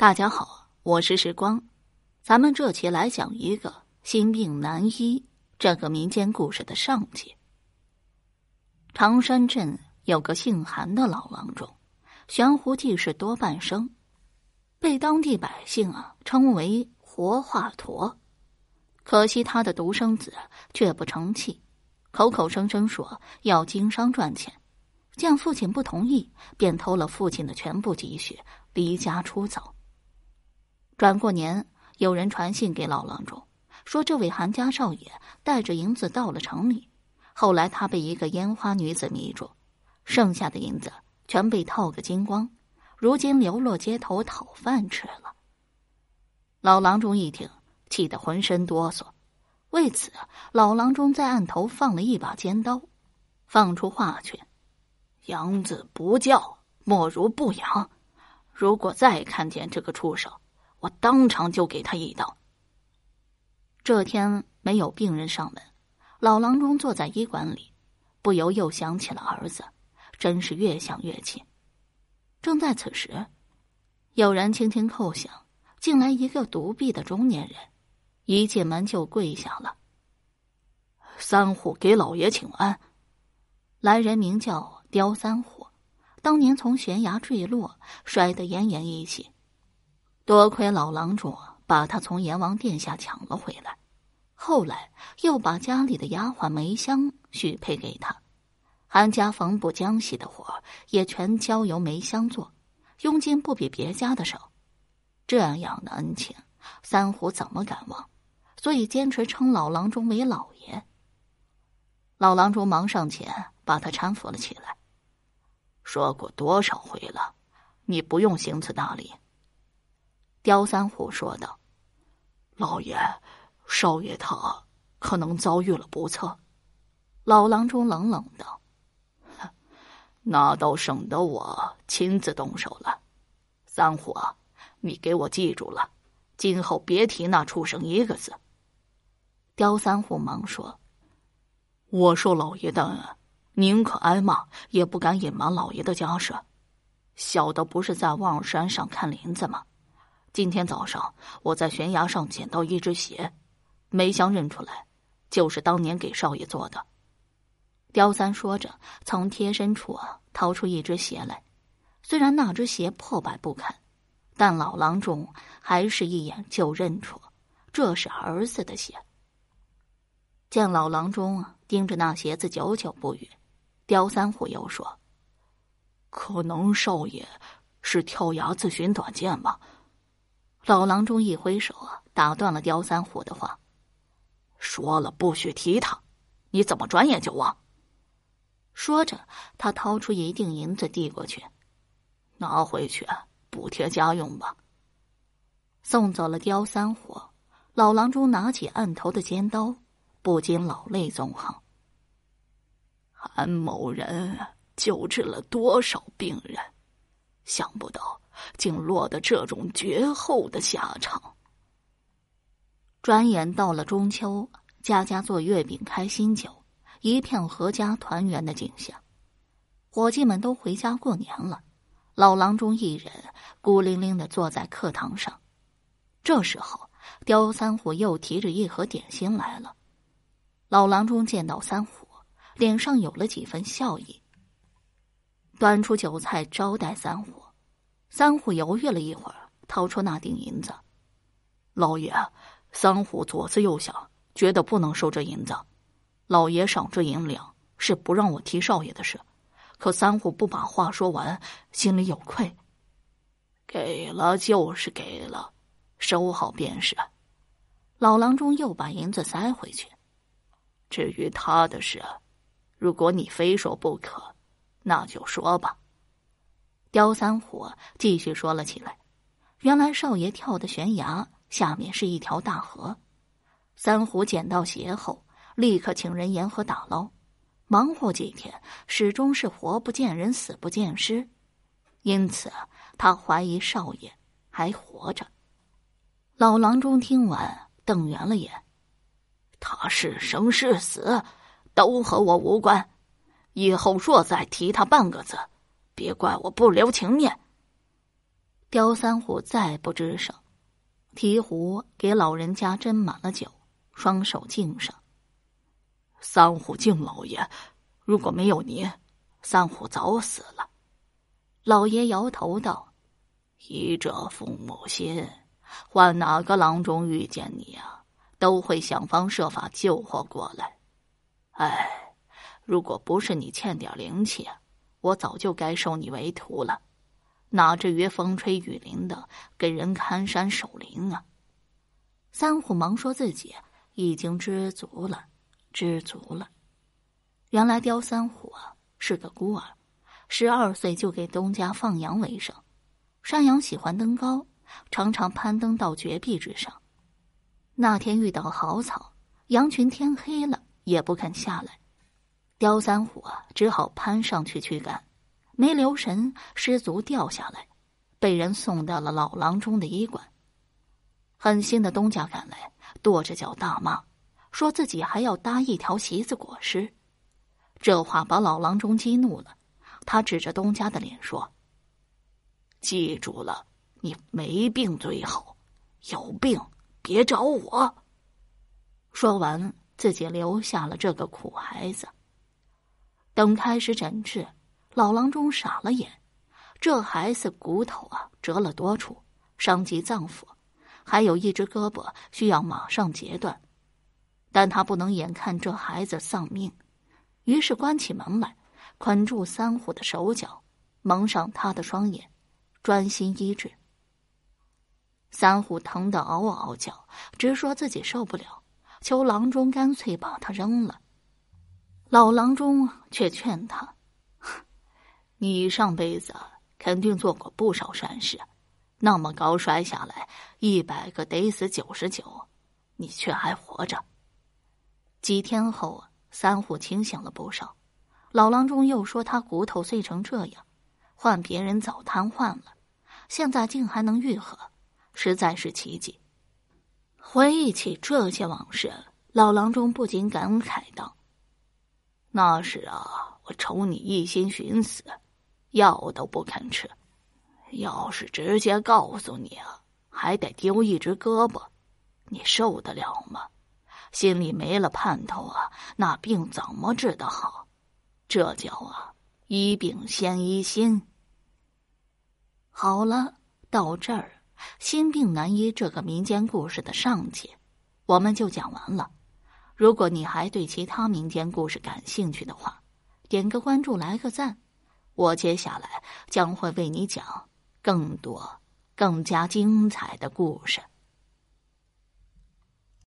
大家好，我是时光，咱们这期来讲一个心病难医这个民间故事的上集。长山镇有个姓韩的老郎中，悬壶济世多半生，被当地百姓啊称为活华佗。可惜他的独生子却不成器，口口声声说要经商赚钱，见父亲不同意，便偷了父亲的全部积蓄，离家出走。转过年，有人传信给老郎中，说这位韩家少爷带着银子到了城里。后来他被一个烟花女子迷住，剩下的银子全被套个精光，如今流落街头讨饭吃了。老郎中一听，气得浑身哆嗦。为此，老郎中在案头放了一把尖刀，放出话去：“养子不教，莫如不养。如果再看见这个畜生。”我当场就给他一刀。这天没有病人上门，老郎中坐在医馆里，不由又想起了儿子，真是越想越气。正在此时，有人轻轻叩响，进来一个独臂的中年人，一进门就跪下了。三虎给老爷请安。来人名叫刁三虎，当年从悬崖坠落，摔得奄奄一息。多亏老郎中把他从阎王殿下抢了回来，后来又把家里的丫鬟梅香许配给他，韩家缝补浆洗的活也全交由梅香做，佣金不比别家的少。这样的恩情，三虎怎么敢忘？所以坚持称老郎中为老爷。老郎中忙上前把他搀扶了起来，说过多少回了，你不用行此大礼。刁三虎说道：“老爷，少爷他可能遭遇了不测。”老郎中冷冷道：“那倒省得我亲自动手了。三虎，你给我记住了，今后别提那畜生一个字。”刁三虎忙说：“我受老爷的恩，宁可挨骂，也不敢隐瞒老爷的家事。小的不是在望山上看林子吗？”今天早上，我在悬崖上捡到一只鞋，梅香认出来，就是当年给少爷做的。刁三说着，从贴身处啊掏出一只鞋来。虽然那只鞋破败不堪，但老郎中还是一眼就认出这是儿子的鞋。见老郎中盯着那鞋子久久不语，刁三虎又说：“可能少爷是跳崖自寻短见吧。”老郎中一挥手啊，打断了刁三虎的话，说了不许提他，你怎么转眼就忘？说着，他掏出一锭银子递过去，拿回去补贴家用吧。送走了刁三虎，老郎中拿起案头的尖刀，不禁老泪纵横。韩某人救治了多少病人，想不到。竟落得这种绝后的下场。转眼到了中秋，家家做月饼、开新酒，一片阖家团圆的景象。伙计们都回家过年了，老郎中一人孤零零的坐在课堂上。这时候，刁三虎又提着一盒点心来了。老郎中见到三虎，脸上有了几分笑意，端出酒菜招待三虎。三虎犹豫了一会儿，掏出那锭银子。老爷，三虎左思右想，觉得不能收这银子。老爷赏这银两，是不让我提少爷的事。可三虎不把话说完，心里有愧。给了就是给了，收好便是。老郎中又把银子塞回去。至于他的事，如果你非说不可，那就说吧。刁三虎继续说了起来：“原来少爷跳的悬崖下面是一条大河，三虎捡到鞋后，立刻请人沿河打捞，忙活几天，始终是活不见人，死不见尸，因此他怀疑少爷还活着。”老郎中听完，瞪圆了眼：“他是生是死，都和我无关，以后若再提他半个字。”别怪我不留情面。刁三虎再不吱声，提壶给老人家斟满了酒，双手敬上。三虎敬老爷，如果没有您，三虎早死了。老爷摇头道：“医者父母心，换哪个郎中遇见你啊，都会想方设法救活过来。哎，如果不是你欠点灵气，我早就该收你为徒了。”哪至于风吹雨淋的给人看山守灵啊？三虎忙说自己已经知足了，知足了。原来刁三虎啊是个孤儿，十二岁就给东家放羊为生。山羊喜欢登高，常常攀登到绝壁之上。那天遇到好草，羊群天黑了也不肯下来，刁三虎啊只好攀上去驱赶。没留神失足掉下来，被人送到了老郎中的医馆。狠心的东家赶来，跺着脚大骂，说自己还要搭一条席子裹尸。这话把老郎中激怒了，他指着东家的脸说：“记住了，你没病最好，有病别找我。”说完，自己留下了这个苦孩子。等开始诊治。老郎中傻了眼，这孩子骨头啊折了多处，伤及脏腑，还有一只胳膊需要马上截断，但他不能眼看这孩子丧命，于是关起门来，捆住三虎的手脚，蒙上他的双眼，专心医治。三虎疼得嗷嗷叫，直说自己受不了，求郎中干脆把他扔了。老郎中却劝他。你上辈子肯定做过不少善事，那么高摔下来，一百个得死九十九，你却还活着。几天后，三虎清醒了不少。老郎中又说他骨头碎成这样，换别人早瘫痪了，现在竟还能愈合，实在是奇迹。回忆起这些往事，老郎中不禁感慨道：“那时啊，我瞅你一心寻死。”药都不肯吃，要是直接告诉你啊，还得丢一只胳膊，你受得了吗？心里没了盼头啊，那病怎么治得好？这叫啊，医病先医心。好了，到这儿，心病难医这个民间故事的上集，我们就讲完了。如果你还对其他民间故事感兴趣的话，点个关注，来个赞。我接下来将会为你讲更多、更加精彩的故事。